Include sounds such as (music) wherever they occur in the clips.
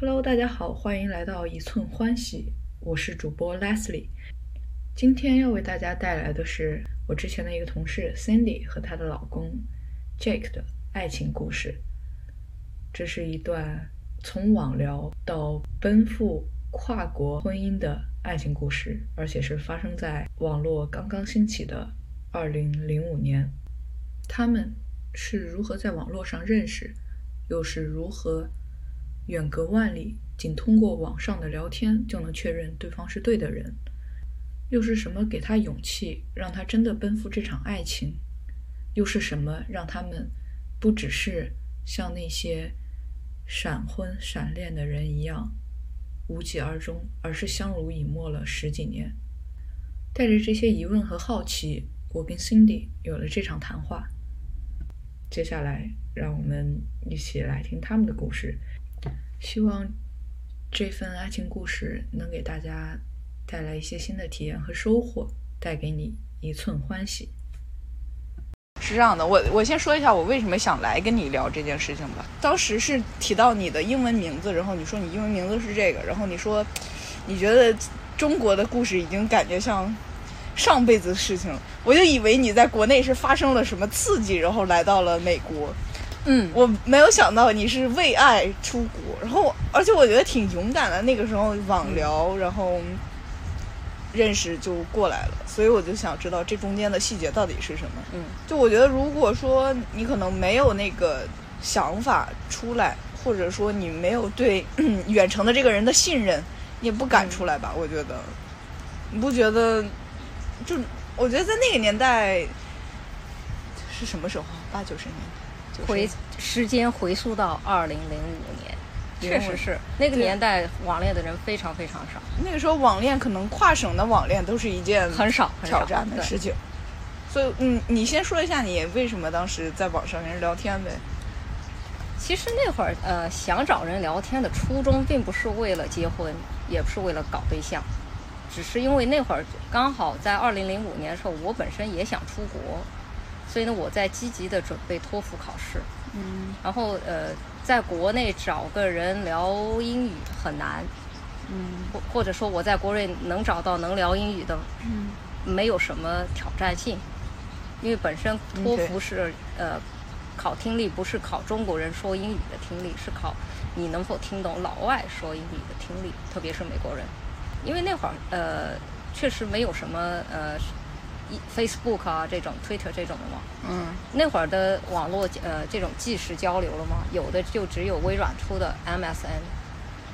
Hello，大家好，欢迎来到一寸欢喜，我是主播 Leslie。今天要为大家带来的是我之前的一个同事 Cindy 和她的老公 Jake 的爱情故事。这是一段从网聊到奔赴跨国婚姻的爱情故事，而且是发生在网络刚刚兴起的2005年。他们是如何在网络上认识，又是如何远隔万里，仅通过网上的聊天就能确认对方是对的人？又是什么给他勇气，让他真的奔赴这场爱情？又是什么让他们不只是像那些闪婚闪恋的人一样无疾而终，而是相濡以沫了十几年？带着这些疑问和好奇，我跟 Cindy 有了这场谈话。接下来，让我们一起来听他们的故事。希望这份爱情故事能给大家带来一些新的体验和收获，带给你一寸欢喜。是这样的，我我先说一下我为什么想来跟你聊这件事情吧。当时是提到你的英文名字，然后你说你英文名字是这个，然后你说你觉得中国的故事已经感觉像上辈子的事情了，我就以为你在国内是发生了什么刺激，然后来到了美国。嗯，我没有想到你是为爱出国，然后而且我觉得挺勇敢的。那个时候网聊，然后认识就过来了，所以我就想知道这中间的细节到底是什么。嗯，就我觉得，如果说你可能没有那个想法出来，或者说你没有对远程的这个人的信任，你也不敢出来吧？我觉得，你不觉得？就我觉得在那个年代是什么时候？八九十年代，就是回时间回溯到二零零五年，确实是那个年代网恋的人非常非常少，那个时候网恋可能跨省的网恋都是一件很少很少挑战的事情。所以，嗯，你先说一下你为什么当时在网上跟人聊天呗？其实那会儿，呃，想找人聊天的初衷，并不是为了结婚，也不是为了搞对象，只是因为那会儿刚好在二零零五年的时候，我本身也想出国，所以呢，我在积极的准备托福考试。嗯然后，呃，在国内找个人聊英语很难，嗯或或者说我在国内能找到能聊英语的，嗯没有什么挑战性，因为本身托福是呃考听力，不是考中国人说英语的听力，是考你能否听懂老外说英语的听力，特别是美国人。因为那会儿呃确实没有什么呃一 Facebook 啊这种 Twitter 这种的嘛，嗯。那会儿的网络呃这种即时交流了嘛，有的就只有微软出的 MSN，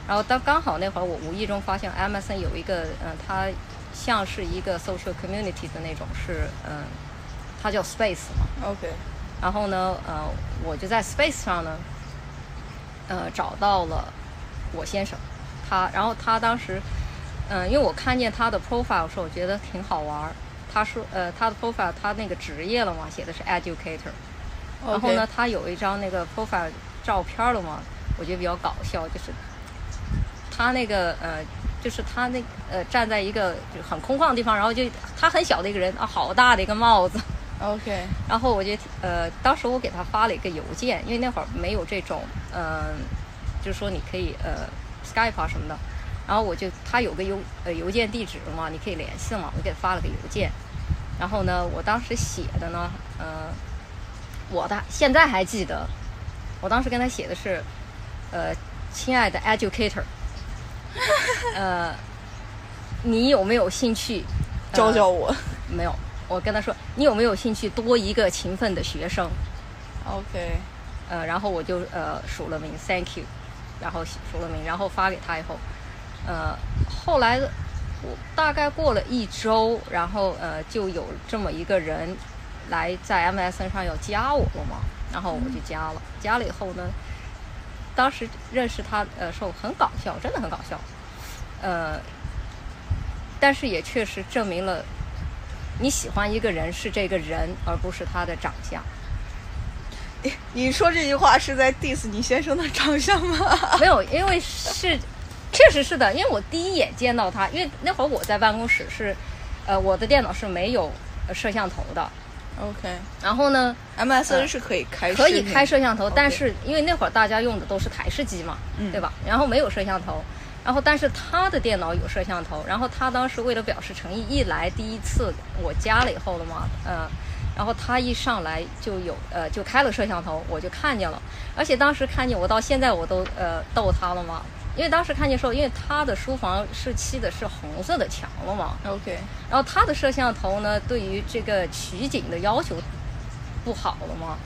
然后当刚好那会儿我无意中发现 MSN 有一个嗯、呃它像是一个 social community 的那种是嗯、它叫 Space 嘛，，OK，然后呢呃我就在 Space 上呢呃找到了我先生，他然后他当时嗯、因为我看见他的 profile 的时候，我觉得挺好玩儿。他说，呃，他的 profile 他那个职业了嘛，写的是 educator，然后呢，他有一张那个 profile 照片了嘛，我觉得比较搞笑，就是他那个呃，就是他那呃站在一个就很空旷的地方，然后就他很小的一个人啊，好大的一个帽子，OK，(laughs) 然后我就呃，当时我给他发了一个邮件，因为那会儿没有这种嗯、呃就是说你可以呃 Skype 啊什么的，然后我就他有个邮呃邮件地址嘛，你可以联系嘛，我给他发了个邮件，然后呢，我当时写的呢，呃，我的现在还记得，我当时跟他写的是，呃，亲爱的 educator，呃，你有没有兴趣、呃教教我。没有，我跟他说你有没有兴趣多一个勤奋的学生？OK，呃，然后我就呃署了名，Thank you，然后署了名，然后发给他以后，呃，后来我大概过了一周，然后呃就有这么一个人来在 MSN 上要加我了嘛，然后我就加了，加了以后呢，当时认识他呃时候很搞笑，真的很搞笑，呃，但是也确实证明了你喜欢一个人是这个人，而不是他的长相。你说这句话是在 diss 你先生的长相吗？没有，因为是，确实是的，因为我第一眼见到他，因为那会儿我在办公室是，呃，我的电脑是没有呃摄像头的，OK，然后呢，MSN 是可以开可以开摄像头，但是因为那会儿大家用的都是台式机嘛，嗯。对吧？然后没有摄像头，然后但是他的电脑有摄像头，然后他当时为了表示诚意，一来第一次我加了以后了嘛，呃，然后他一上来就有呃就开了摄像头，我就看见了，而且当时看见我到现在我都呃逗他了嘛。因为当时看见时候，因为他的书房是漆的是红色的墙了嘛，OK，然后他的摄像头呢，对于这个取景的要求不好了嘛，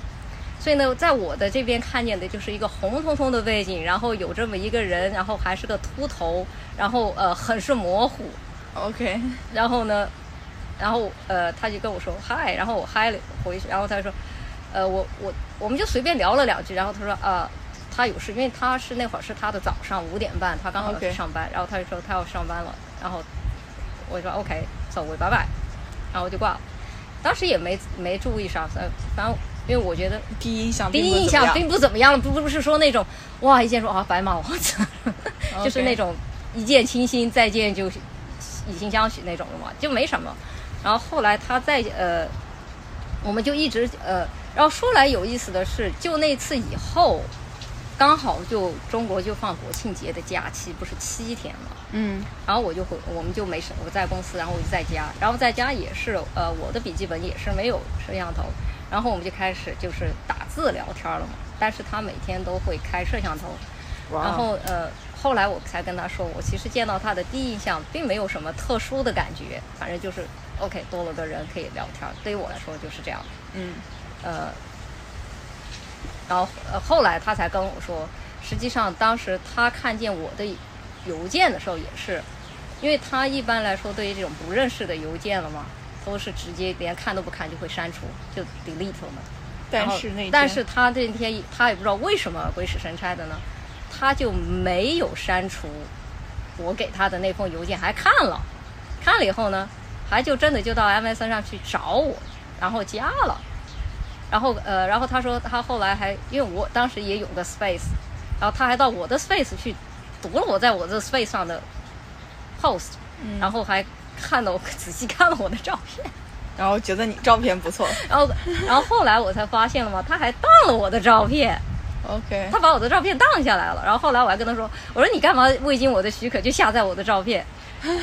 所以呢，在我的这边看见的就是一个红彤彤的背景，然后有这么一个人，然后还是个秃头，然后呃很是模糊，OK，然后呢，然后呃他就跟我说嗨，然后我嗨了回去，然后他说，呃我我我们就随便聊了两句，然后他说呃他有事，因为他是那会儿是他的早上五点半，他刚好去上班然后他就说他要上班了，然后我就说 OK，走，我拜拜，然后我就挂了。当时也没没注意啥，反反正因为我觉得第一印象第一印象并不怎么样，不不是说那种哇一见说啊白马王子，(laughs) 就是那种一见倾心再见就以心相许那种的嘛，就没什么。然后后来他再呃，我们就一直呃，然后说来有意思的是，就那次以后，刚好就中国就放国庆节的假期，不是七天嘛，嗯。然后我就回，我们就没事，我在公司，然后我就在家，然后在家也是，呃，我的笔记本也是没有摄像头，然后我们就开始就是打字聊天了嘛。但是他每天都会开摄像头，然后呃，后来我才跟他说，我其实见到他的第一印象并没有什么特殊的感觉，反正就是 OK，多了个人可以聊天，对于我来说就是这样。嗯。呃，然后呃后来他才跟我说，实际上当时他看见我的邮件的时候也是，因为他一般来说对于这种不认识的邮件了嘛，都是直接连看都不看就会删除，就 delete 了嘛。但是那但是他这天他也不知道为什么鬼使神差的呢，他就没有删除我给他的那封邮件，还看了，看了以后呢，还就真的就到 MSN 上去找我，然后加了，然后呃，然后他说他后来还因为我当时也有个 Space，然后他还到我的 Space 去读了我在我的 Space 上的 post，、嗯然后还看了我仔细看了我的照片。然后觉得你照片不错然后，然后后来我才发现了嘛，他还当了我的照片，，OK，他把我的照片当下来了。然后后来我还跟他说，我说你干嘛未经我的许可就下载我的照片？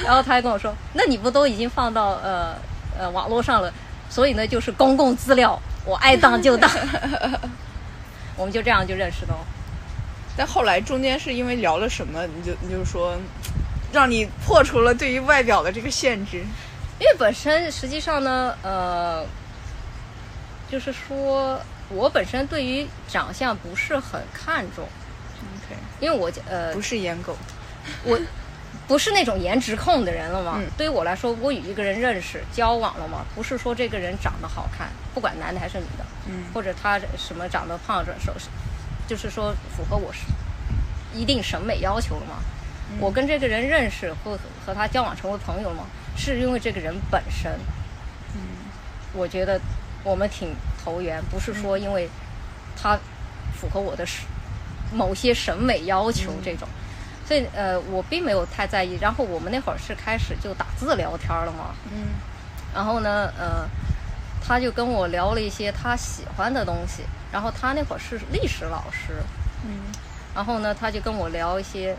然后他还跟我说，那你不都已经放到呃呃网络上了，所以呢就是公共资料，我爱当就当。(laughs) 我们就这样就认识的哦。但后来中间是因为聊了什么，你就你就说，让你破除了对于外表的这个限制。因为本身实际上呢，呃，就是说我本身对于长相不是很看重，OK，因为我呃不是颜狗，我不是那种颜值控的人了嘛。嗯。对于我来说，我与一个人认识、交往了嘛，不是说这个人长得好看，不管男的还是女的，嗯。或者他什么长得胖，这手是，就是说符合我是一定审美要求了嘛。嗯。我跟这个人认识或和他交往成为朋友了嘛，是因为这个人本身，嗯。我觉得我们挺投缘，不是说因为他符合我的审某些审美要求这种。所以呃，我并没有太在意。然后我们那会儿是开始就打字聊天了嘛，嗯然后呢，呃，他就跟我聊了一些他喜欢的东西。然后他那会儿是历史老师，嗯然后呢，他就跟我聊一些，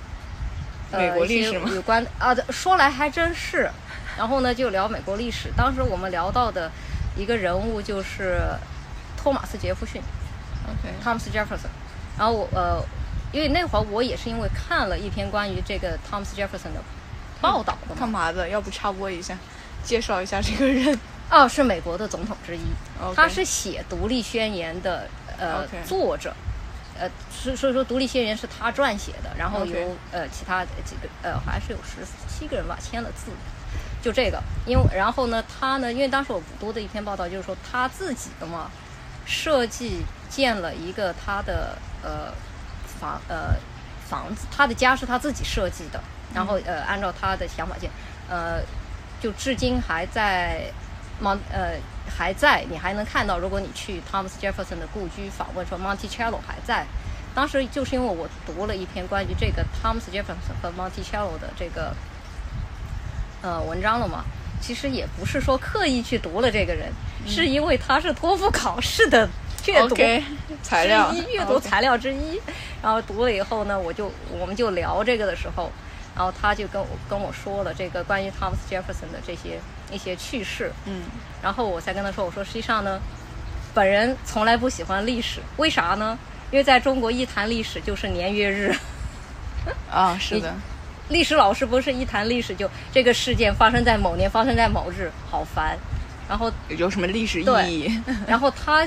呃，历史有关啊，说来还真是。然后呢，就聊美国历史。当时我们聊到的一个人物就是托马斯·杰弗逊，OK，（Thomas Jefferson）。然后我呃，因为那会儿我也是因为看了一篇关于这个 Thomas Jefferson 的报道的嘛，干嘛的？要不插播一下，介绍一下这个人。(laughs) 哦，是美国的总统之一。他是写《独立宣言》的呃作者，呃，所以所以说《独立宣言》是他撰写的，然后由呃其他几个呃好像是有十七个人吧签了字，就这个，因为然后呢，他呢，因为当时我读的一篇报道就是说他自己的嘛，设计建了一个他的呃房呃房子，他的家是他自己设计的，然后呃按照他的想法建，呃就至今还在 Mont 呃还在，你还能看到，如果你去 Thomas Jefferson 的故居访问，说 Monticello 还在。当时就是因为我读了一篇关于这个 Thomas Jefferson 和 Monticello 的这个呃文章了嘛，其实也不是说刻意去读了这个人，是因为他是托福考试的阅读材料之一，阅读材料之一。然后读了以后呢，我就我们就聊这个的时候，然后他就跟我跟我说了这个关于 Thomas Jefferson 的这些一些趣事，嗯然后我才跟他说，我说实际上呢，本人从来不喜欢历史，为啥呢？因为在中国一谈历史就是年月日。啊，(laughs) 是的，历史老师不是一谈历史就这个事件发生在某年，发生在某日，好烦。然后，有什么历史意义？然后他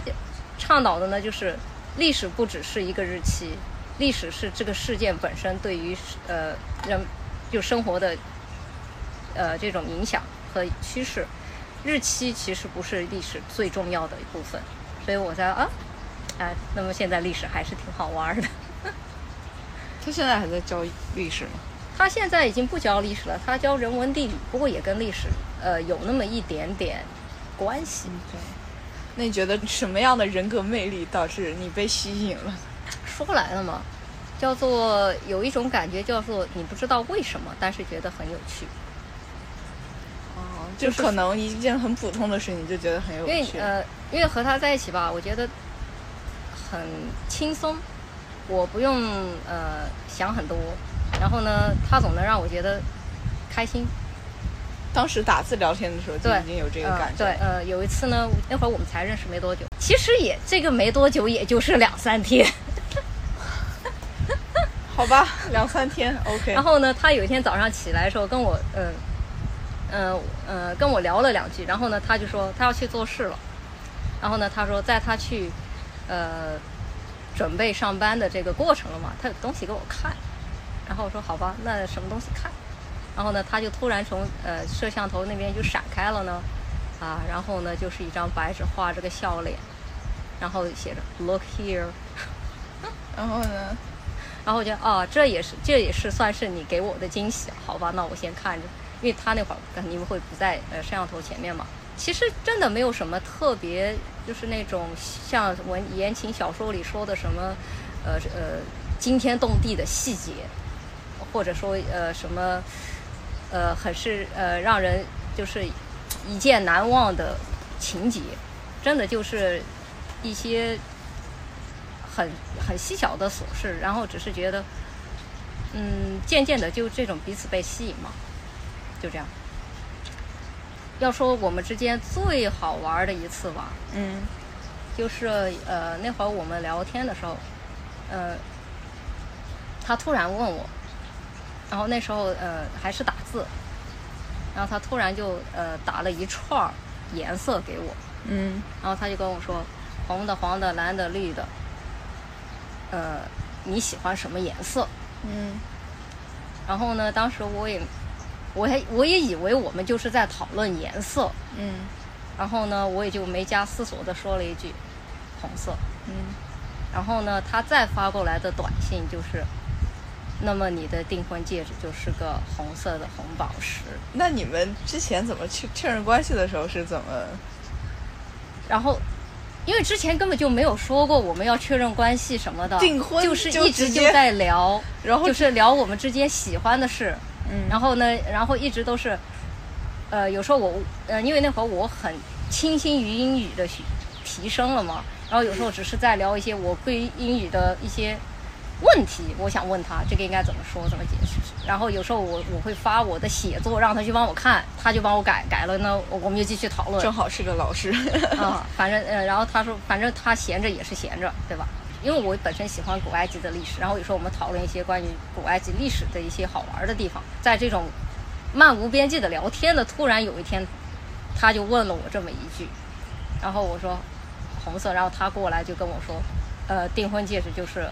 倡导的呢，就是历史不只是一个日期，历史是这个事件本身对于呃人就生活的呃这种影响和趋势。日期其实不是历史最重要的一部分，所以我在啊，哎，那么现在历史还是挺好玩的。他现在还在教历史吗？(laughs) 他现在已经不教历史了，他教人文地理，不过也跟历史呃有那么一点点关系。对。那你觉得什么样的人格魅力导致你被吸引了？说来了嘛，叫做有一种感觉，叫做你不知道为什么，但是觉得很有趣。哦，就可能一件很普通的事情就觉得很有因为趣。呃，因为和他在一起吧，我觉得很轻松，我不用呃想很多，然后呢，他总能让我觉得开心。当时打字聊天的时候就对，已经有这个呃感觉。对，呃，有一次呢，那会儿我们才认识没多久，其实也这个没多久，也就是两三天。(laughs) 好吧，两三天，OK。然后呢，他有一天早上起来的时候跟我，嗯，呃呃，跟我聊了两句，然后呢，他就说他要去做事了，然后呢，他说在他去，呃，准备上班的这个过程了嘛，他有东西给我看，然后我说好吧，那什么东西看？然后呢，他就突然从呃摄像头那边就闪开了呢，啊，然后呢就是一张白纸画着个笑脸，然后写着 Look here。(laughs) 然后呢？然后我觉得哦，这也是这也是算是你给我的惊喜，好吧？那我先看着，因为他那会儿肯定会不在呃摄像头前面嘛。其实真的没有什么特别，就是那种像文言情小说里说的什么，呃呃惊天动地的细节，或者说呃什么呃很是呃让人就是一见难忘的情节，真的就是一些很很细小的琐事，然后只是觉得，嗯，渐渐的就这种彼此被吸引嘛，就这样。要说我们之间最好玩的一次吧，嗯就是呃那会儿我们聊天的时候，呃，他突然问我，然后那时候呃还是打字，然后他突然就呃打了一串儿颜色给我，嗯。然后他就跟我说，红的、黄的、蓝的、绿的，呃，你喜欢什么颜色？嗯。然后呢，当时我也，我还我也以为我们就是在讨论颜色，嗯。然后呢，我也就没加思索的说了一句，红色。嗯。然后呢，他再发过来的短信就是，那么你的订婚戒指就是个红色的红宝石。那你们之前怎么确确认关系的时候是怎么？然后，因为之前根本就没有说过我们要确认关系什么的，订婚就是一直就在聊，然后就是聊我们之间喜欢的事。嗯然后呢，然后一直都是，呃，有时候我，呃，因为那会儿我很倾心于英语的提提升了嘛，然后有时候只是在聊一些我对于英语的一些问题，我想问他这个应该怎么说，怎么解释。然后有时候我我会发我的写作让他去帮我看，他就帮我改，改了呢，我我们就继续讨论。正好是个老师。(laughs) 啊，反正呃，然后他说，反正他闲着也是闲着，对吧？因为我本身喜欢古埃及的历史，然后有时候我们讨论一些关于古埃及历史的一些好玩的地方，在这种漫无边际的聊天的，突然有一天，他就问了我这么一句，然后我说红色，然后他过来就跟我说，呃，订婚戒指就是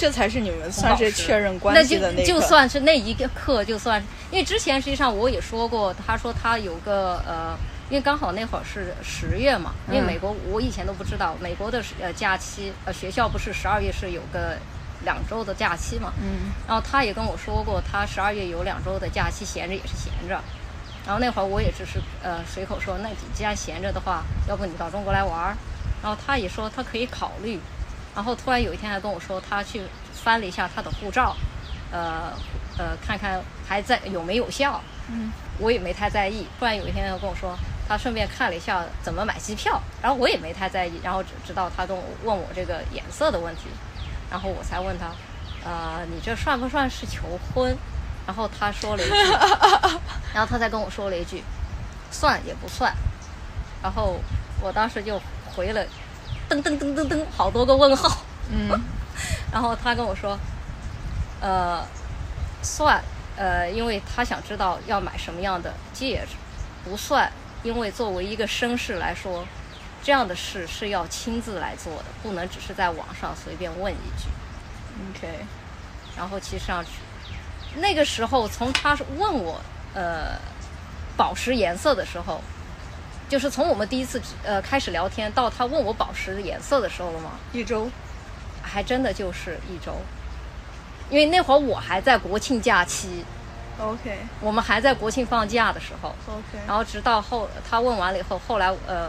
这才是你们算是确认关系的那就个。就算是那一个课，就算因为之前实际上我也说过，他说他有个呃，因为刚好那会儿是十月嘛，因为嗯美国我以前都不知道，美国的呃假期呃学校不是十二月是有个两周的假期嘛，嗯然后他也跟我说过，他十二月有两周的假期，闲着也是闲着。然后那会儿我也只是呃随口说，那你既然闲着的话，要不你到中国来玩儿？然后他也说他可以考虑。然后突然有一天他跟我说，他去翻了一下他的护照，呃呃，看看还在有没有效。嗯我也没太在意。突然有一天他跟我说，他顺便看了一下怎么买机票，然后我也没太在意，然后只知道他跟我问我这个颜色的问题，然后我才问他，呃，你这算不算是求婚？然后他说了一句，(laughs) 然后他才跟我说了一句，算也不算。然后我当时就回了，噔噔噔噔噔，好多个问号。嗯 (laughs) 然后他跟我说，呃，算，呃，因为他想知道要买什么样的戒指，不算，因为作为一个绅士来说，这样的事是要亲自来做的，不能只是在网上随便问一句。，OK，然后其实上去，那个时候从他问我呃宝石颜色的时候，就是从我们第一次呃开始聊天到他问我宝石颜色的时候了吗，一周，还真的就是一周，因为那会儿我还在国庆假期，OK。我们还在国庆放假的时候，OK，然后直到后他问完了以后，后来呃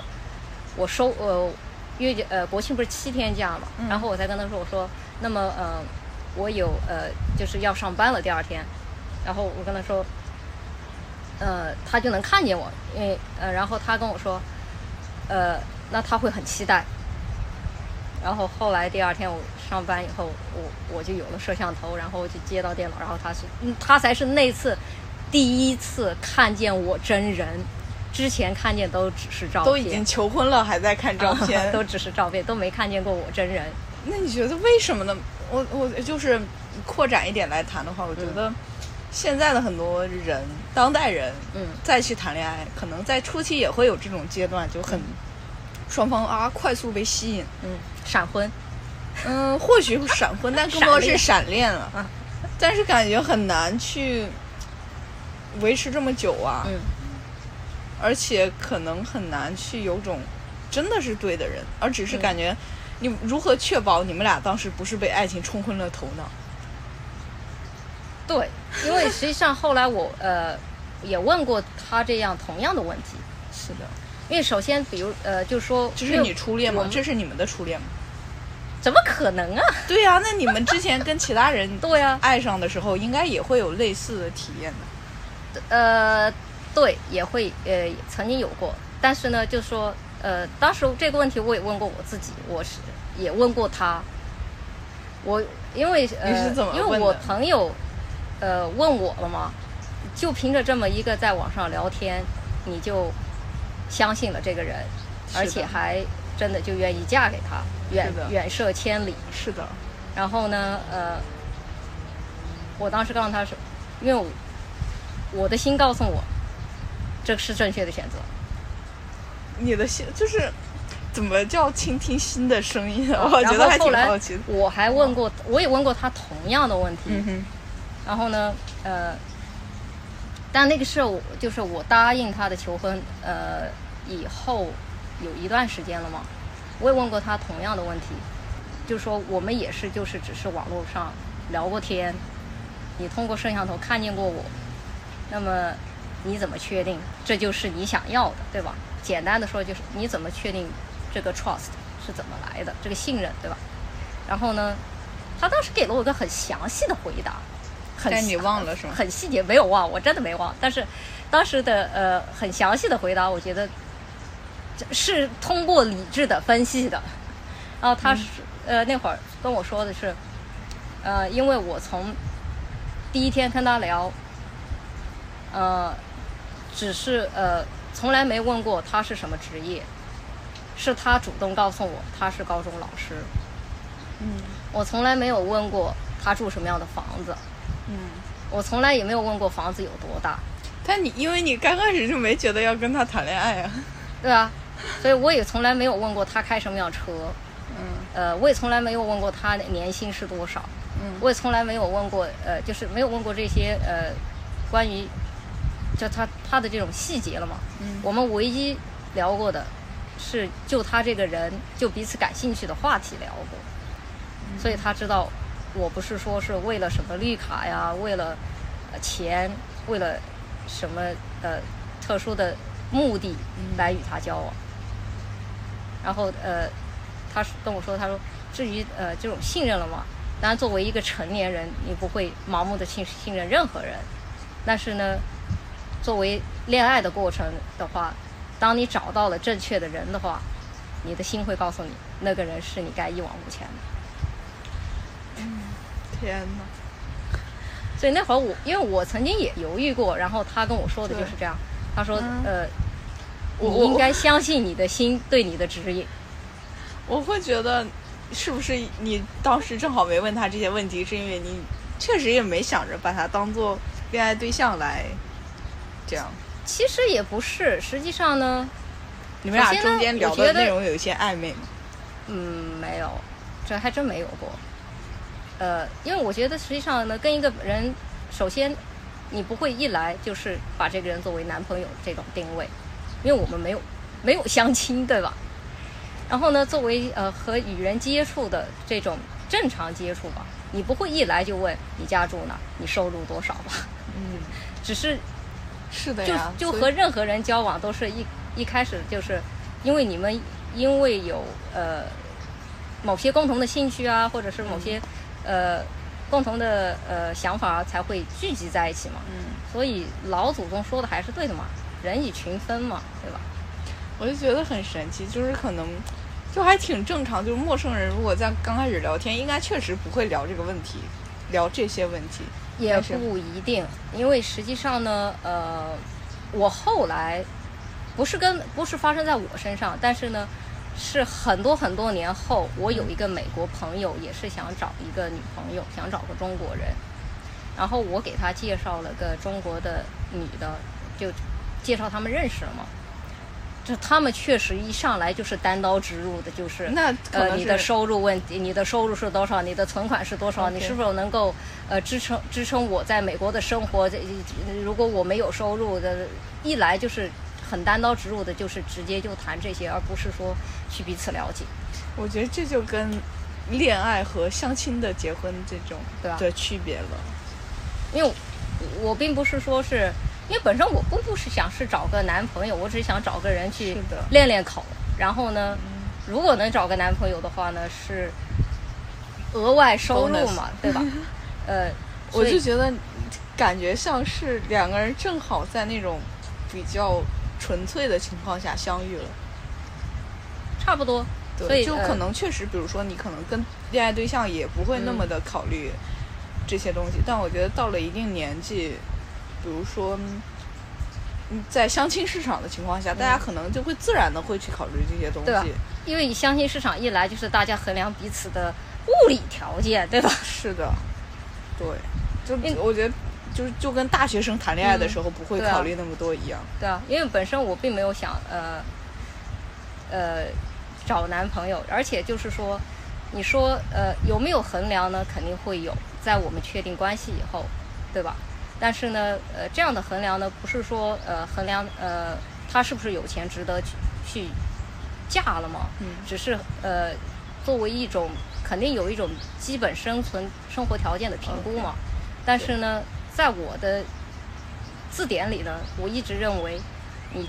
我收呃因为呃国庆不是七天假嘛，然后我才跟他说我说那么呃我有呃就是要上班了第二天，然后我跟他说呃他就能看见我，因为呃然后他跟我说呃那他会很期待。然后后来第二天我上班以后，我我就有了摄像头，然后我就接到电脑，然后他是，嗯，他才是那次第一次看见我真人，之前看见都只是照片，都已经求婚了，还在看照片，都只是照片，都没看见过我真人。那你觉得为什么呢？我我就是扩展一点来谈的话，我觉得现在的很多人，当代人嗯。再去谈恋爱，可能在初期也会有这种阶段，就很双方啊快速被吸引，嗯，闪婚，嗯，或许闪婚，(laughs) 但更多是闪恋。了，嗯但是感觉很难去维持这么久啊，嗯。而且可能很难去有种真的是对的人，而只是感觉你如何确保你们俩当时不是被爱情冲昏了头脑？对，(laughs) 因为实际上后来我呃也问过他这样同样的问题，是的，因为首先比如呃就说这是你初恋吗这是你们的初恋吗？怎么可能啊？(laughs) 对呀、那你们之前跟其他人 (laughs) 对呀，爱上的时候，应该也会有类似的体验的。呃，对，也会呃曾经有过，但是呢，就说呃，当时这个问题我也问过我自己，我是也问过他，我因为呃，你是怎么因为我朋友呃问我了吗，就凭着这么一个在网上聊天，你就相信了这个人，而且还真的就愿意嫁给他，远远涉千里，是的，然后呢，呃，我当时告诉他是，因为我我的心告诉我，这是正确的选择。你的心就是怎么叫倾听心的声音啊？我然觉得还后后来挺好奇的。我还问过，我也问过他同样的问题。然后呢，呃，但那个是我就是我答应他的求婚，呃，以后有一段时间了嘛，我也问过他同样的问题，就说我们也是就是只是网络上聊过天，你通过摄像头看见过我，那么你怎么确定这就是你想要的，对吧？简单的说就是你怎么确定这个 trust 是怎么来的，这个信任，对吧？然后呢，他当时给了我一个很详细的回答，很但你忘了是吗？很细节，没有忘，我真的没忘。但是当时的呃很详细的回答，我觉得是通过理智的分析的。然后他是、呃那会儿跟我说的是，呃，因为我从第一天跟他聊，呃，只是呃从来没问过他是什么职业，是他主动告诉我他是高中老师。嗯我从来没有问过他住什么样的房子，嗯。我从来也没有问过房子有多大，但你因为你刚开始就没觉得要跟他谈恋爱啊。对啊？所以我也从来没有问过他开什么样车，嗯呃，我也从来没有问过他年薪是多少，嗯我也从来没有问过，呃，就是没有问过这些呃关于就他他的这种细节了嘛。嗯我们唯一聊过的是就他这个人，就彼此感兴趣的话题聊过，所以他知道我不是说是为了什么绿卡呀，为了呃钱，为了什么呃特殊的目的来与他交往。然后呃，他是跟我说，他说至于呃这种信任了嘛，当然作为一个成年人，你不会盲目的信信任任何人，但是呢，作为恋爱的过程的话，当你找到了正确的人的话，你的心会告诉你，那个人是你该一往无前的。天哪！所以那会儿我，因为我曾经也犹豫过，然后他跟我说的就是这样，他说，嗯呃，我你应该相信你的心对你的指引。我会觉得，是不是你当时正好没问他这些问题，是因为你确实也没想着把他当做恋爱对象来这样。其实也不是，实际上呢，你们俩中间聊的内容有一些暧昧吗？嗯，没有，这还真没有过。呃，因为我觉得实际上呢，跟一个人，首先你不会一来就是把这个人作为男朋友这种定位，因为我们没有没有相亲，对吧？然后呢，作为呃和与人接触的这种正常接触吧，你不会一来就问你家住哪，你收入多少吧？嗯，只是是的呀，就和任何人交往都是一一开始就是因为你们因为有呃某些共同的兴趣啊，或者是某些、呃共同的呃想法才会聚集在一起嘛。嗯，所以老祖宗说的还是对的嘛，人以群分嘛，对吧？我就觉得很神奇，就是可能就还挺正常，就是陌生人如果在刚开始聊天，应该确实不会聊这个问题，聊这些问题。也不一定，因为实际上呢，呃，我后来不是跟不是发生在我身上，但是呢，是很多很多年后，我有一个美国朋友，也是想找一个女朋友，想找个中国人，然后我给他介绍了个中国的女的，就介绍他们认识了嘛。就他们确实一上来就是单刀直入的，就是那可呃，能你的收入问题，你的收入是多少，你的存款是多少你是否能够呃支撑支撑我在美国的生活？这如果我没有收入的，一来就是很单刀直入的，就是直接就谈这些，而不是说去彼此了解。我觉得这就跟恋爱和相亲的结婚这种对吧的区别了。因为我我并不是说是，因为本身我并不是想是找个男朋友，我只是想找个人去是的嗯练练口。然后呢，如果能找个男朋友的话呢，是额外收入嘛，对吧？(laughs) 呃，我所以就觉得感觉像是两个人正好在那种比较纯粹的情况下相遇了。差不多。所对，就可能确实，比如说你可能跟恋爱对象也不会那么的考虑这些东西，但我觉得到了一定年纪，比如说。嗯在相亲市场的情况下，大家可能就会自然的会去考虑这些东西对。因为你相亲市场一来就是大家衡量彼此的物理条件，对吧？是的，对，就因我觉得就是就跟大学生谈恋爱的时候不会考虑那么多一样。对啊，因为本身我并没有想呃呃找男朋友，而且就是说，你说呃有没有衡量呢？肯定会有，在我们确定关系以后，对吧？但是呢，呃，这样的衡量呢，不是说呃衡量呃他是不是有钱值得去去嫁了吗？嗯只是呃作为一种肯定有一种基本生存生活条件的评估嘛。但是呢，在我的字典里呢，我一直认为，你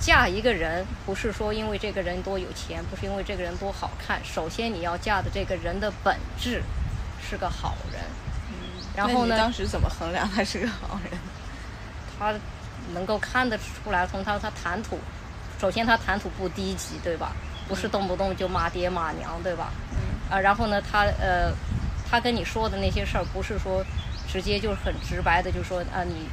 嫁一个人不是说因为这个人多有钱，不是因为这个人多好看，首先你要嫁的这个人的本质是个好人，嗯然后呢当时怎么衡量他是个好人？他能够看得出来，从他他谈吐，首先他谈吐不低级，对吧？不是动不动就骂爹骂娘，对吧？嗯啊，然后呢，他呃，他跟你说的那些事儿，不是说直接就是很直白的，就说啊你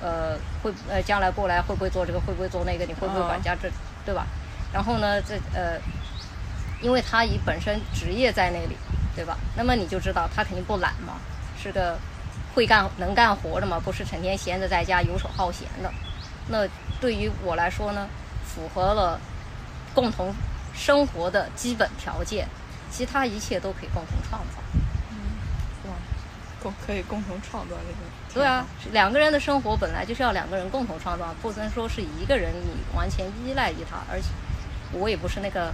呃会呃将来过来会不会做这个，会不会做那个，你会不会管家这，对吧？然后呢，这呃，因为他以本身职业在那里，对吧？那么你就知道他肯定不懒嘛，是个会干能干活的嘛，不是成天闲着在家游手好闲的。那对于我来说呢，符合了共同生活的基本条件，其他一切都可以共同创造。哇，共可以共同创造这个。对啊，，两个人的生活本来就是要两个人共同创造，不能说是一个人你完全依赖于他，而且我也不是那个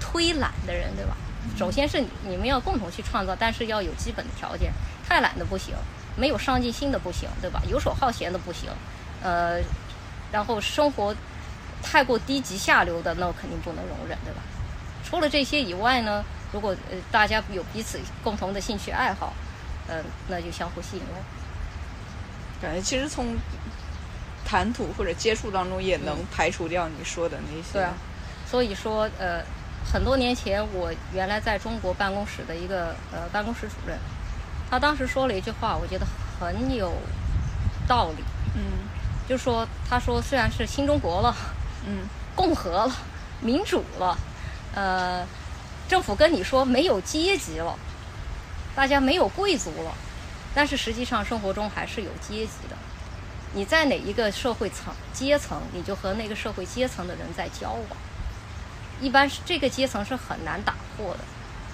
推懒的人，对吧？首先是你们要共同去创造，但是要有基本的条件，太懒的不行，没有上进心的不行，对吧？游手好闲的不行，呃，然后生活太过低级下流的，那我肯定不能容忍，对吧？除了这些以外呢，如果呃大家有彼此共同的兴趣爱好，嗯、那就相互吸引了。感觉其实从谈吐或者接触当中也能排除掉你说的那些。对啊，所以说呃，很多年前我原来在中国办公室的一个呃办公室主任，他当时说了一句话，我觉得很有道理。嗯就说他说虽然是新中国了，嗯共和了，民主了，呃，政府跟你说没有阶级了，大家没有贵族了，但是实际上生活中还是有阶级的。你在哪一个社会层阶层，你就和那个社会阶层的人在交往。一般是这个阶层是很难打破的。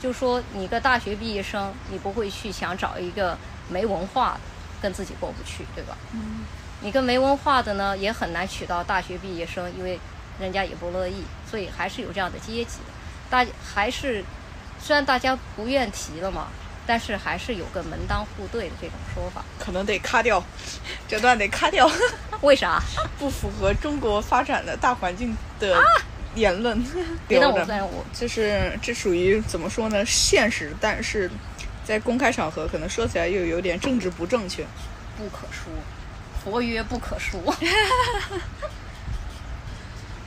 就说你个大学毕业生，你不会去想找一个没文化的，跟自己过不去，对吧？嗯你跟没文化的呢，也很难娶到大学毕业生，因为人家也不乐意，所以还是有这样的阶级的。大还是虽然大家不愿提了嘛，但是还是有个门当户对的这种说法。可能得卡掉，(laughs) 这段得卡掉，(laughs) 为啥？不符合中国发展的大环境的言论。(laughs) 别让我我就是这属于怎么说呢？现实，但是在公开场合可能说起来又有点政治不正确。不可说，佛曰不可说。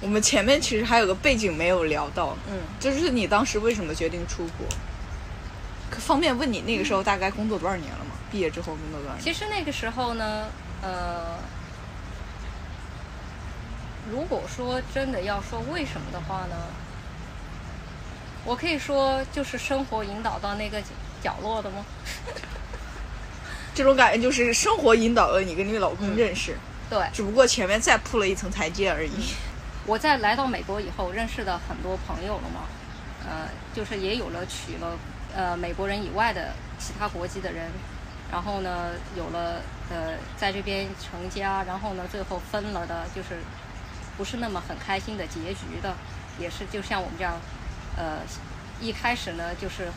我们前面其实还有个背景没有聊到，嗯，就是你当时为什么决定出国？可方便问你那个时候大概工作多少年了吗？毕业之后工作多少年？其实那个时候呢，呃，如果说真的要说为什么的话呢，我可以说就是生活引导到那个角落的吗？(laughs) 这种感觉就是生活引导了你跟你老公认识，对，只不过前面再铺了一层台阶而已。我在来到美国以后，认识的很多朋友了嘛，呃，就是也有了娶了呃美国人以外的其他国籍的人，然后呢，有了呃在这边成家，然后呢，最后分了的，就是不是那么很开心的结局的，也是就像我们这样，呃，一开始呢就是。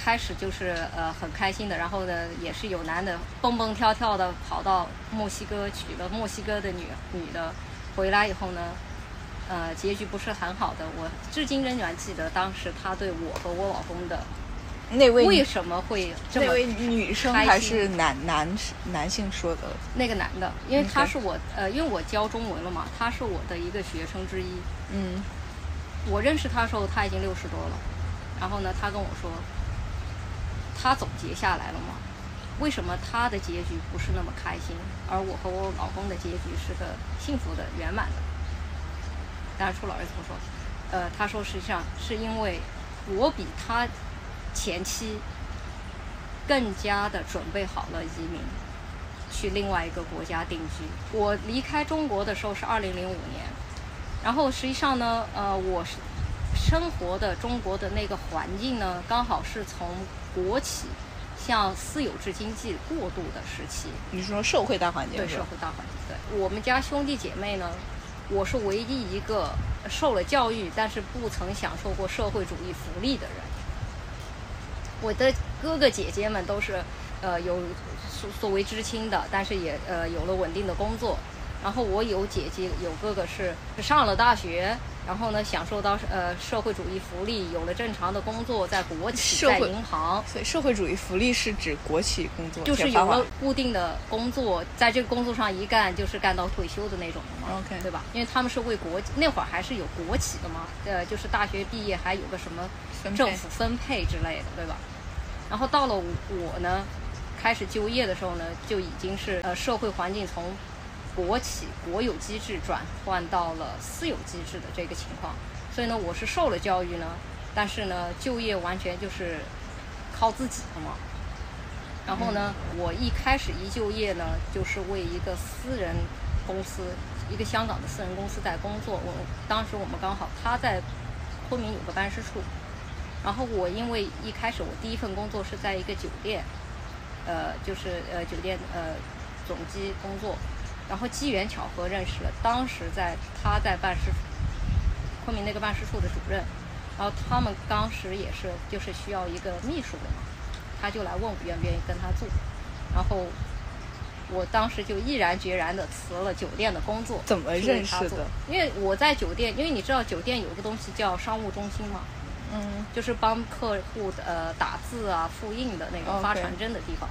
开始就是呃很开心的，然后呢也是有男的蹦蹦跳跳的跑到墨西哥娶了墨西哥的女女的，回来以后呢，呃结局不是很好的。我至今仍然记得当时他对我和我老公的那位为什么会这么那位女生还是男男男性说的？那个男的，因为他是我呃因为我教中文了嘛，他是我的一个学生之一。嗯我认识他的时候他已经六十多了，然后呢他跟我说，他总结下来了嘛，为什么他的结局不是那么开心，而我和我老公的结局是个幸福的、圆满的？当然，出老师怎么说？呃，他说实际上是因为我比他前妻更加的准备好了移民，去另外一个国家定居。我离开中国的时候是二零零五年，然后实际上呢，呃，我是生活的中国的那个环境呢，刚好是从国企向私有制经济过渡的时期。你说社会大环境对社会大环境。对我们家兄弟姐妹呢，我是唯一一个受了教育，但是不曾享受过社会主义福利的人。我的哥哥姐姐们都是，呃，有所所谓知青的，但是也呃有了稳定的工作。然后我有姐姐有哥哥是上了大学，然后呢享受到呃社会主义福利，有了正常的工作，在国企、在社会银行，所以社会主义福利是指国企工作，就是有了固定的工作，在这个工作上一干就是干到退休的那种的嘛 OK 对吧？因为他们是为国那会儿还是有国企的嘛，呃，就是大学毕业还有个什么政府分配之类的，对吧？然后到了我我呢，开始就业的时候呢，就已经是呃社会环境从国企国有机制转换到了私有机制的这个情况，所以呢，我是受了教育呢，但是呢，就业完全就是靠自己的嘛。然后呢，我一开始一就业呢，就是为一个私人公司，一个香港的私人公司在工作。我当时我们刚好他在昆明有个办事处，然后我因为一开始我第一份工作是在一个酒店，呃，就是呃酒店呃总机工作，然后机缘巧合认识了当时在他在办事昆明那个办事处的主任，然后他们当时也是就是需要一个秘书的嘛，他就来问我愿不愿意跟他做，然后我当时就毅然决然的辞了酒店的工作，怎么认识的？因为我在酒店，因为你知道酒店有一个东西叫商务中心嘛，嗯就是帮客户呃打字啊、复印的那个发传真的地方。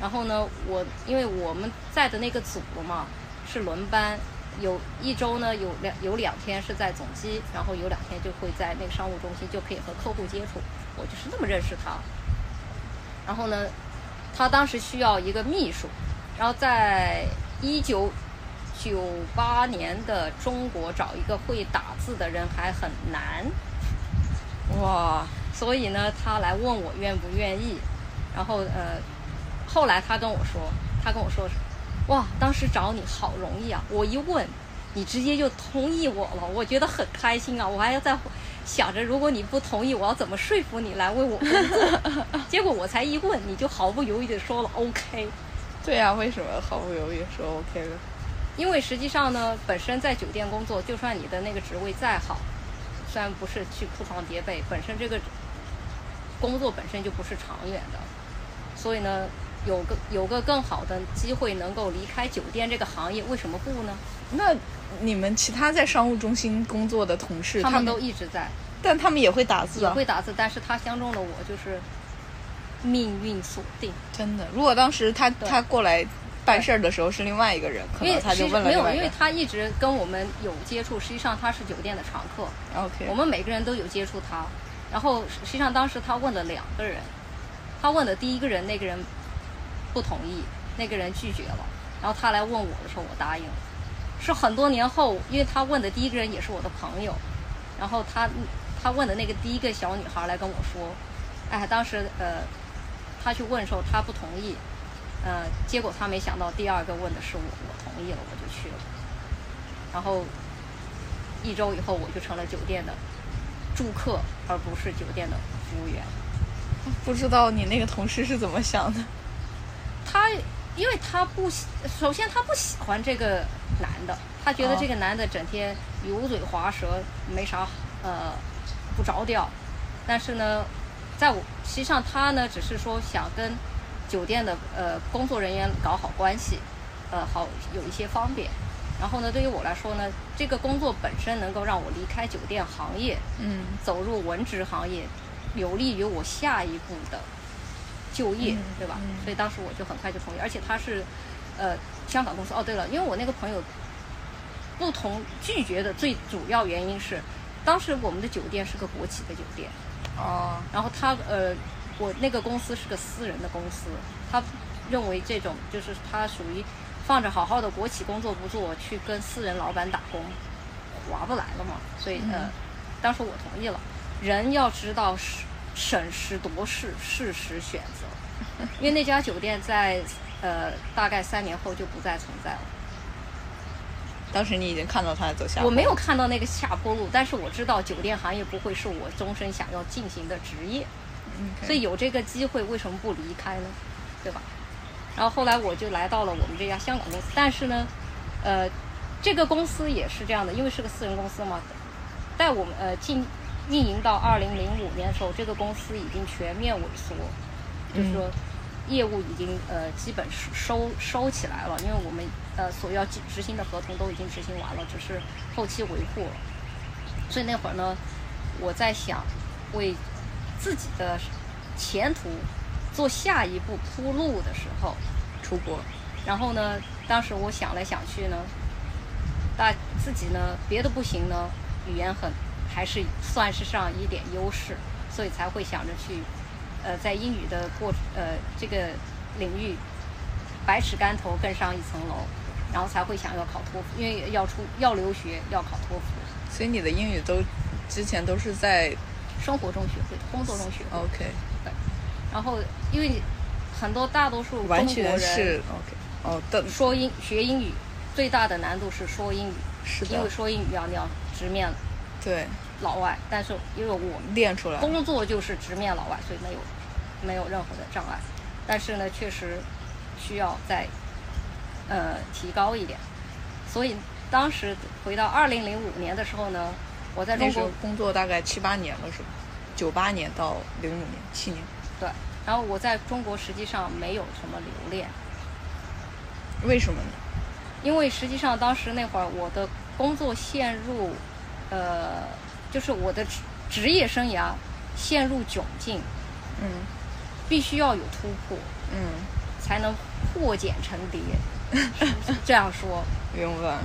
然后呢，我因为我们在的那个组嘛是轮班，有一周呢有两有两天是在总机，然后有两天就会在那个商务中心，就可以和客户接触。我就是那么认识他。然后呢，他当时需要一个秘书，然后在一九九八年的中国找一个会打字的人还很难，哇，所以呢，他来问我愿不愿意。然后呃，后来他跟我说，他跟我说，哇，当时找你好容易啊！我一问，你直接就同意我了，我觉得很开心啊！我还要在想着，如果你不同意，我要怎么说服你来为我工作？(laughs) 结果我才一问，你就毫不犹豫地说了 OK。对呀、为什么毫不犹豫说 OK 呢？因为实际上呢，本身在酒店工作，就算你的那个职位再好，虽然不是去铺床叠被，本身这个工作本身就不是长远的，所以呢，有个有个更好的机会能够离开酒店这个行业，为什么不呢？那你们其他在商务中心工作的同事，他他们都一直在，但他们也会打字啊，也会打字，但是他相中了我，就是命运锁定。真的。如果当时他他过来办事儿的时候是另外一个人，可能他就问了没有，因为。他一直跟我们有接触，实际上他是酒店的常客。OK，我们每个人都有接触他，然后实际上当时他问了两个人，他问的第一个人那个人不同意，那个人拒绝了，然后他来问我的时候，我答应了。是很多年后，因为他问的第一个人也是我的朋友，然后他他问的那个第一个小女孩来跟我说，哎，当时呃，他去问的时候他不同意，呃，结果他没想到第二个问的是我，我同意了，我就去了，然后一周以后我就成了酒店的住客，而不是酒店的服务员。不知道你那个同事是怎么想的。他因为他不喜，首先他不喜欢这个男的，他觉得哦这个男的整天油嘴滑舌，没啥呃不着调。但是呢，在我实际上他呢只是说想跟酒店的呃工作人员搞好关系，呃好有一些方便。然后呢，对于我来说呢，这个工作本身能够让我离开酒店行业，嗯走入文职行业，有利于我下一步的就业，嗯对吧？嗯所以当时我就很快就同意，而且他是呃香港公司。哦，对了，因为我那个朋友不同拒绝的最主要原因是，当时我们的酒店是个国企的酒店，哦，然后他呃，我那个公司是个私人的公司，他认为这种就是他属于放着好好的国企工作不做，去跟私人老板打工，划不来了嘛。所以呃，当时我同意了。人要知道审审时度势，适时选择，(laughs) 因为那家酒店在呃大概三年后就不再存在了。当时你已经看到他走下坡，我没有看到那个下坡路，但是我知道酒店行业不会是我终身想要进行的职业。嗯，所以有这个机会，为什么不离开呢？对吧？然后后来我就来到了我们这家香港公司，但是呢，呃，这个公司也是这样的，因为是个私人公司嘛，在我们呃进运营到二零零五年的时候，这个公司已经全面萎缩，就是说业务已经呃基本收收起来了，因为我们呃所要执执行的合同都已经执行完了，只是后期维护了。所以那会儿呢，我在想为自己的前途做下一步铺路的时候，出国，然后呢，当时我想来想去呢，大自己呢别的不行呢，语言很还是算是上一点优势，所以才会想着去，呃，在英语的过呃这个领域百尺竿头更上一层楼，然后才会想要考托福，因为要出要留学要考托福，所以你的英语都之前都是在生活中学会，工作中学会。OK，然后因为很多大多数中国完全人是 OK，哦，的说英学英语最大的难度是说英语，因为说英语要你要直面对老外，但是因为我练出来，工作就是直面老外，所以没有没有任何的障碍。但是呢，确实需要再呃提高一点。所以当时回到二零零五年的时候呢，我在中国工作大概七八年了是吧？九八年到零五年，七年。对，然后我在中国实际上没有什么留恋，为什么呢？因为实际上当时那会儿我的工作陷入，呃，就是我的职职业生涯陷入窘境，嗯必须要有突破。嗯才能破茧成蝶，(laughs) 是这样说。(laughs) 明白。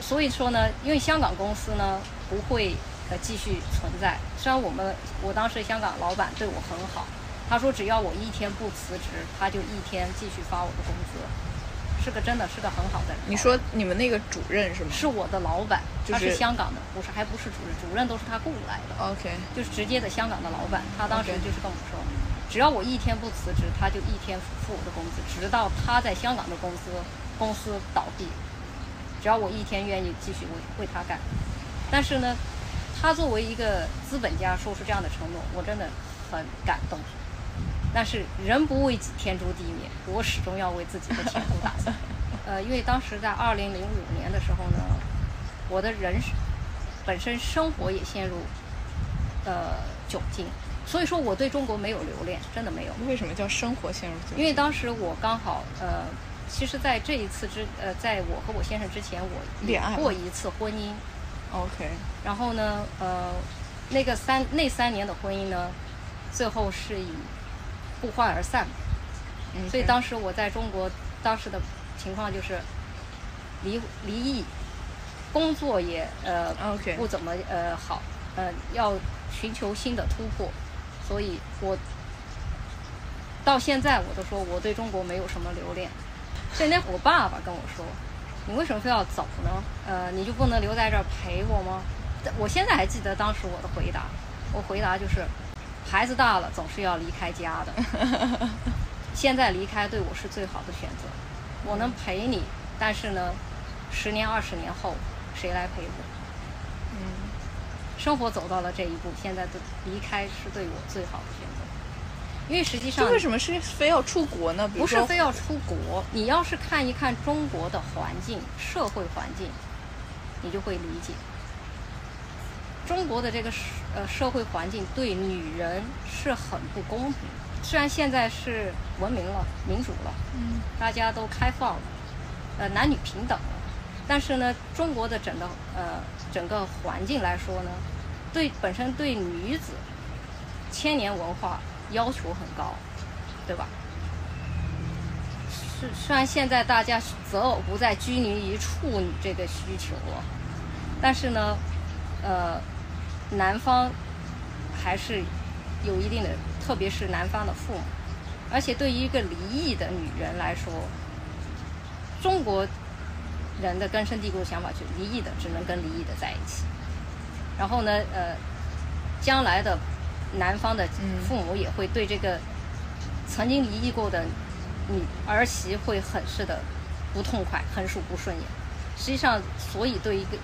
所以说呢，因为香港公司呢不会呃继续存在。虽然我们我当时香港老板对我很好，他说只要我一天不辞职，他就一天继续发我的工资，是个真的是个很好的人。你说你们那个主任是吗？是我的老板，他就是是香港的，不是还不是主任，主任都是他雇来的。OK，就是直接的香港的老板，他当时就是跟我说只要我一天不辞职，他就一天付我的工资，直到他在香港的公司公司倒闭，只要我一天愿意继续为为他干。但是呢，他作为一个资本家说出这样的承诺，我真的很感动。但是人不为己，天诛地灭，我始终要为自己的前途打算。(laughs) 呃，因为当时在二零零五年的时候呢，我的人是本身生活也陷入呃窘境，所以说我对中国没有留恋，真的没有。为什么叫生活陷入窘境？因为当时我刚好呃，其实在这一次之呃，在我和我先生之前，我恋爱有过一次婚姻，OK，然后呢，呃，那个三那三年的婚姻呢，最后是以不欢而散。嗯所以当时我在中国当时的情况就是离离异，工作也呃不怎么呃好，呃要寻求新的突破，所以我到现在我都说我对中国没有什么留恋。所以那会儿我爸爸跟我说：“你为什么非要走呢？呃，你就不能留在这儿陪我吗？”我现在还记得当时我的回答，我回答就是：孩子大了总是要离开家的。(laughs) 现在离开对我是最好的选择。我能陪你，但是呢，十年、二十年后，谁来陪我？嗯，生活走到了这一步，现在的离开是对我最好的选择。因为实际上为什么是非要出国呢？不是非要出国，你要是看一看中国的环境、社会环境，你就会理解，中国的这个社呃社会环境对女人是很不公平。虽然现在是文明了、民主了，嗯，大家都开放了，呃，男女平等了，但是呢，中国的整个呃整个环境来说呢，对本身对女子千年文化要求很高，对吧？是虽然现在大家择偶不再拘泥于处女这个需求了，但是呢，呃，男方还是有一定的，特别是男方的父母，而且对于一个离异的女人来说，中国人的根深蒂固的想法就是离异的只能跟离异的在一起，然后呢，呃，将来的男方的嗯父母也会对这个曾经离异过的女儿媳会很是的不痛快，很数不顺眼。实际上，所以对一个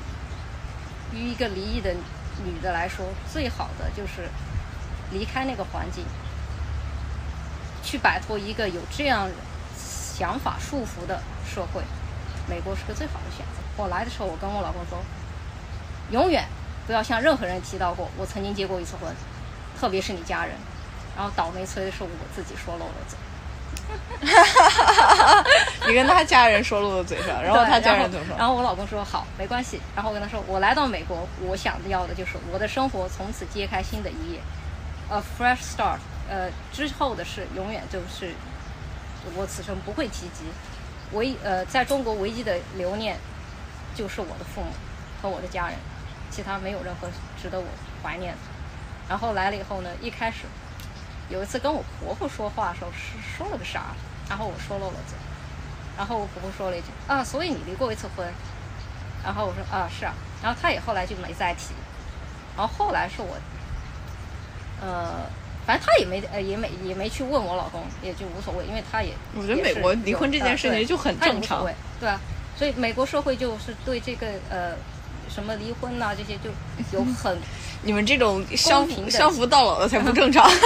于一个离异的女的来说，最好的就是离开那个环境，去摆脱一个有这样想法束缚的社会。美国是个最好的选择。我来的时候，我跟我老公说，永远不要向任何人提到过我曾经结过一次婚，特别是你家人。然后倒霉催的是我自己说漏了嘴。(laughs) 你跟他家人说漏了嘴上，然后他家人怎么说？然后我老公说好，没关系。然后我跟他说，我来到美国，我想要的就是我的生活从此揭开新的一页，a fresh start。呃，之后的事永远就是我此生不会提及。唯呃，在中国唯一的留念就是我的父母和我的家人，其他没有任何值得我怀念的。然后来了以后呢，一开始有一次跟我婆婆说话的时候，是说了个啥，然后我说漏了嘴。然后我婆婆说了一句啊，所以你离过一次婚。然后我说啊是啊，然后她也后来就没再提。然后后来是我，呃，反正她也没呃也没也没去问我老公，也就无所谓，因为她也我觉得美国离婚这件事情就很正常对啊，所以美国社会就是对这个呃什么离婚呐、这些就有很 (laughs) 你们这种相平相扶到老的才不正常。(laughs)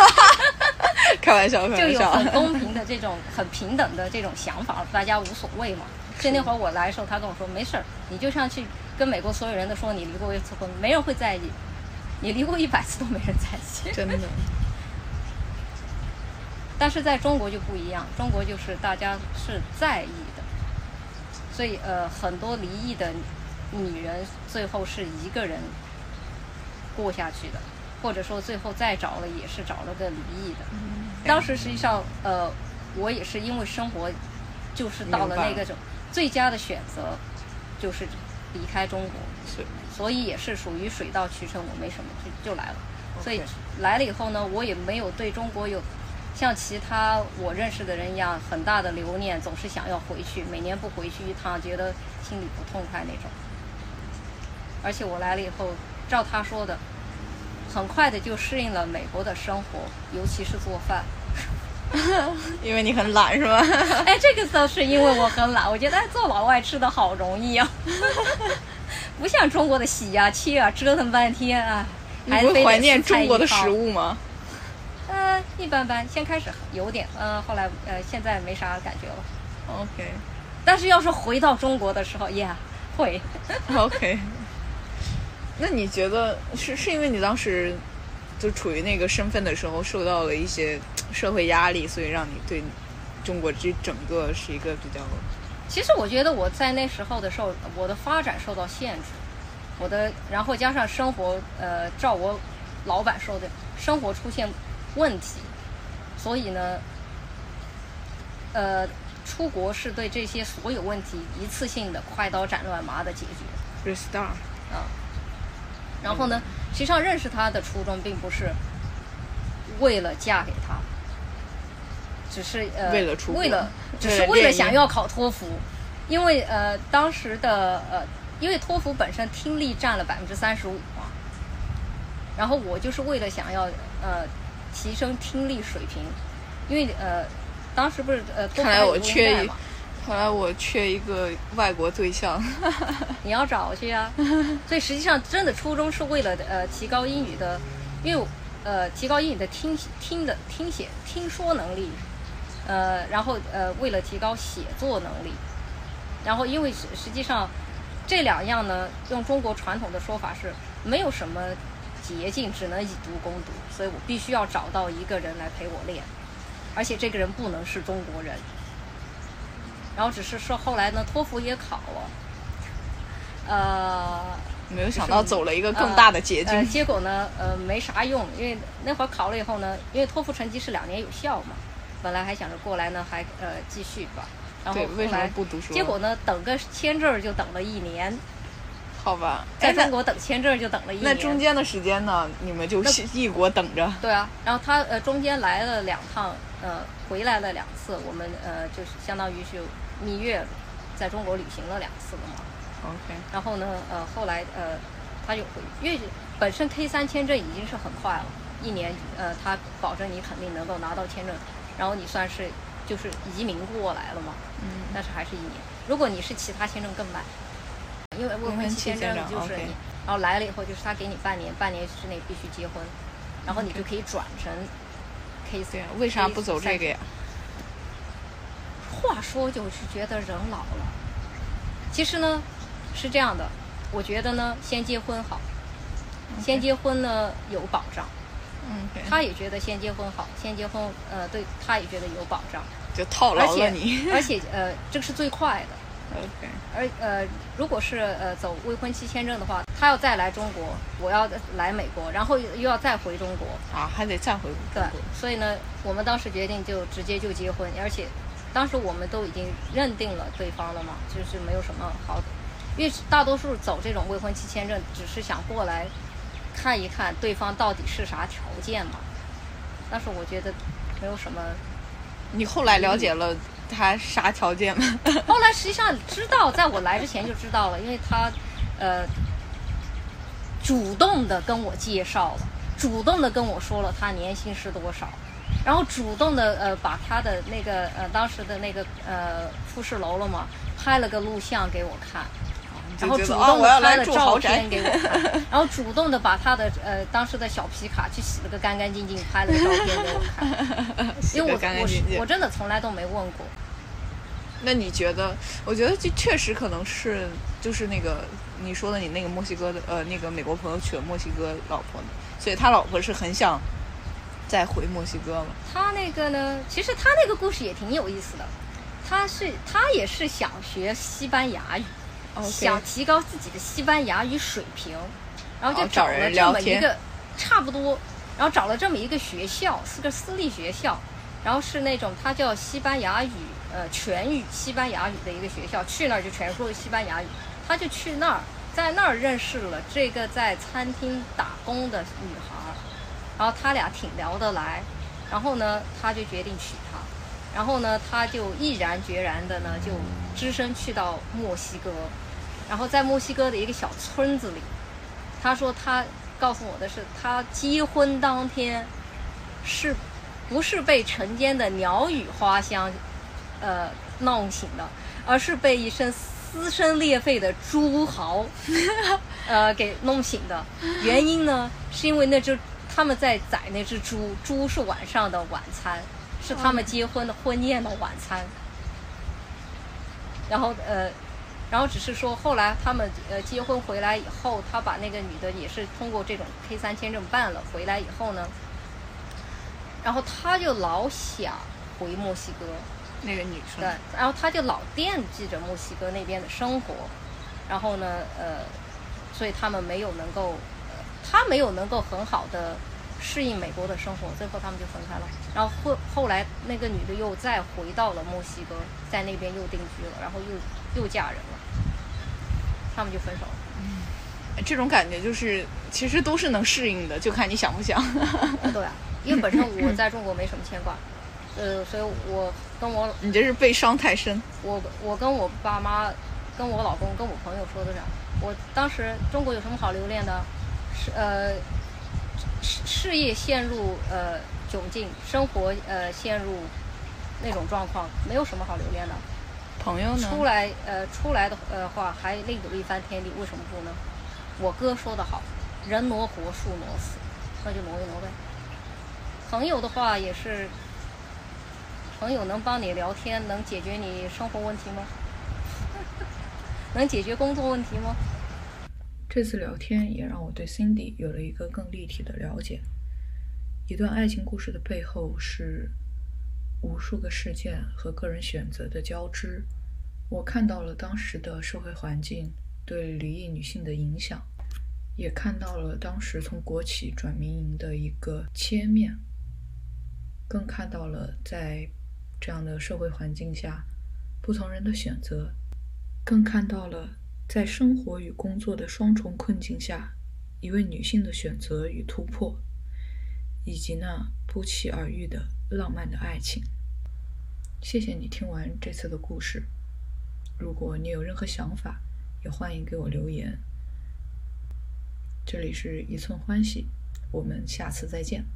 开玩笑，开就有。很公平的这种很平等的这种想法，大家无所谓嘛。所以那会儿我来的时候，他跟我说没事儿，你就像去跟美国所有人都说你离过一次婚，没人会在意。你离过一百次都没人在意。真的，但是在中国就不一样，中国就是大家是在意的，所以呃，很多离异的女人最后是一个人过下去的，或者说最后再找了也是找了个离异的。当时实际上呃，我也是因为生活就是到了那个种最佳的选择，就是离开中国，是所以也是属于水到渠成，我没什么就就来了。所以来了以后呢，我也没有对中国有像其他我认识的人一样很大的留念，总是想要回去，每年不回去一趟，觉得心里不痛快那种。而且我来了以后，照他说的，很快的就适应了美国的生活，尤其是做饭。(laughs) 因为你很懒是吧？(laughs) 哎，这个倒是因为我很懒，我觉得哎做老外吃的好容易啊，(laughs) 不像中国的洗啊、切啊，折腾半天啊。你不会怀念中国的食物吗？呃，一般般。先开始有点，呃，后来呃，现在没啥感觉了。OK 但是要是回到中国的时候，yeah，会。OK，那你觉得是是因为你当时就处于那个身份的时候，受到了一些社会压力，所以让你对中国这整个是一个比较其实我觉得我在那时候的时候，我的发展受到限制，我的然后加上生活，呃，照我老板说的，生活出现问题，所以呢，呃，出国是对这些所有问题一次性的快刀斩乱麻的解决。restart。啊。然后呢，实际上认识他的初衷并不是为了嫁给他，只是呃为了出为了只是为了想要考托福，因为呃当时的呃因为托福本身听力占了百分之三十五嘛，然后我就是为了想要呃提升听力水平，因为呃当时不是呃看来我缺一带嘛，看来我缺一个外国对象。(laughs) 你要找去啊。(laughs) 所以实际上真的初衷是为了呃提高英语的，因为呃提高英语的听听的听写听说能力，呃然后呃为了提高写作能力，然后因为实实际上这两样呢，用中国传统的说法是没有什么捷径，只能以毒攻毒，所以我必须要找到一个人来陪我练，而且这个人不能是中国人。然后只是说后来呢，托福也考了，呃，没有想到走了一个更大的捷径。呃，结果呢，呃，没啥用，因为那会儿考了以后呢，因为托福成绩是两年有效嘛，本来还想着过来呢，还呃继续吧，然后对，为什么不读书？结果呢，等个签证就等了一年，好吧，在中国等签证就等了一年。那中间的时间呢？你们就那异国等着。对啊，然后他呃中间来了两趟，呃回来了两次，我们呃就是相当于是蜜月，在中国旅行了两次了嘛。OK，然后呢，呃，后来呃，他就回，因为本身 K 三签证已经是很快了，一年，呃，他保证你肯定能够拿到签证，然后你算是就是移民过来了嘛，嗯，但是还是一年。如果你是其他签证更慢，因为未婚妻签证就是你然后来了以后就是他给你半年，半年之内必须结婚，然后你就可以转成 K 对啊，为啥不走这个呀？话说就是觉得人老了，其实呢是这样的，我觉得呢先结婚好，先结婚呢有保障，嗯他也觉得先结婚好，先结婚呃对他也觉得有保障，就套而牢了且你。而且呃这个是最快的，(laughs) OK，而呃如果是呃走未婚妻签证的话，他要再来中国，我要来美国，然后又要再回中国，啊，还得再回对中国。，所以呢，我们当时决定就直接就结婚，而且当时我们都已经认定了对方了嘛，就是没有什么好的，因为大多数走这种未婚妻签证，只是想过来看一看对方到底是啥条件嘛。但是我觉得没有什么，你后来了解了他啥条件吗？(laughs) 后来实际上知道，在我来之前就知道了，因为他呃主动的跟我介绍了，主动的跟我说了他年薪是多少，然后主动的呃把他的那个呃当时的那个呃复式楼了嘛，拍了个录像给我看，(laughs) 然后主动的拍了照片。给我看，然后主动的把他的呃当时的小皮卡去洗了个干干净净，拍了个照片给我看，(laughs) 因为我我真的从来都没问过。那你觉得？我觉得这确实可能是，就是那个你说的，你那个墨西哥的呃那个美国朋友娶了墨西哥老婆，所以他老婆是很想再回墨西哥嘛。他那个呢，其实他那个故事也挺有意思的。他是他也是想学西班牙语 OK 想提高自己的西班牙语水平，然后就哦找了这么一个差不多，然后找了这么一个学校，是个私立学校，然后是那种他叫西班牙语，呃，全语西班牙语的一个学校，去那儿就全说西班牙语，他就去那儿，在那儿认识了这个在餐厅打工的女孩。儿，然后他俩挺聊得来，然后呢，他就决定娶她，然后呢，他就毅然决然的呢就只身去到墨西哥，然后在墨西哥的一个小村子里，他说他告诉我的是，他结婚当天是。不是被晨间的鸟语花香，呃弄醒的，而是被一声撕声裂肺的猪嚎，呃给弄醒的。原因呢，是因为那只他们在宰那只猪，猪是晚上的晚餐，是他们结婚的婚宴的晚餐。然后呃，然后只是说后来他们呃结婚回来以后，他把那个女的也是通过这种 K 三签证办了，回来以后呢。然后他就老想回墨西哥，那个女生对，然后他就老惦记着墨西哥那边的生活，然后呢，呃，所以他们没有能够，呃，他没有能够很好的适应美国的生活，最后他们就分开了。然后后后来那个女的又再回到了墨西哥，在那边又定居了，然后又又嫁人了，他们就分手了。嗯，这种感觉就是其实都是能适应的，就看你想不想。(laughs) 对啊。因为本身我在中国没什么牵挂，(laughs) 呃，所以我跟我你这是被伤太深。我我跟我爸妈、跟我老公、跟我朋友说的是，我当时中国有什么好留恋的？是呃，事事业陷入呃窘境，生活呃陷入那种状况，没有什么好留恋的。朋友呢？出来呃出来的呃话还另有一番天地，为什么不呢？我哥说的好，人挪活，树挪死，那就挪一挪呗。朋友的话也是，朋友能帮你聊天，能解决你生活问题吗？(laughs) 能解决工作问题吗？这次聊天也让我对 Cindy 有了一个更立体的了解。一段爱情故事的背后是无数个事件和个人选择的交织。我看到了当时的社会环境对离异女性的影响，也看到了当时从国企转民营的一个切面。更看到了在这样的社会环境下，不同人的选择；更看到了在生活与工作的双重困境下，一位女性的选择与突破，以及那不期而遇的浪漫的爱情。谢谢你听完这次的故事。如果你有任何想法，也欢迎给我留言。这里是一寸欢喜，我们下次再见。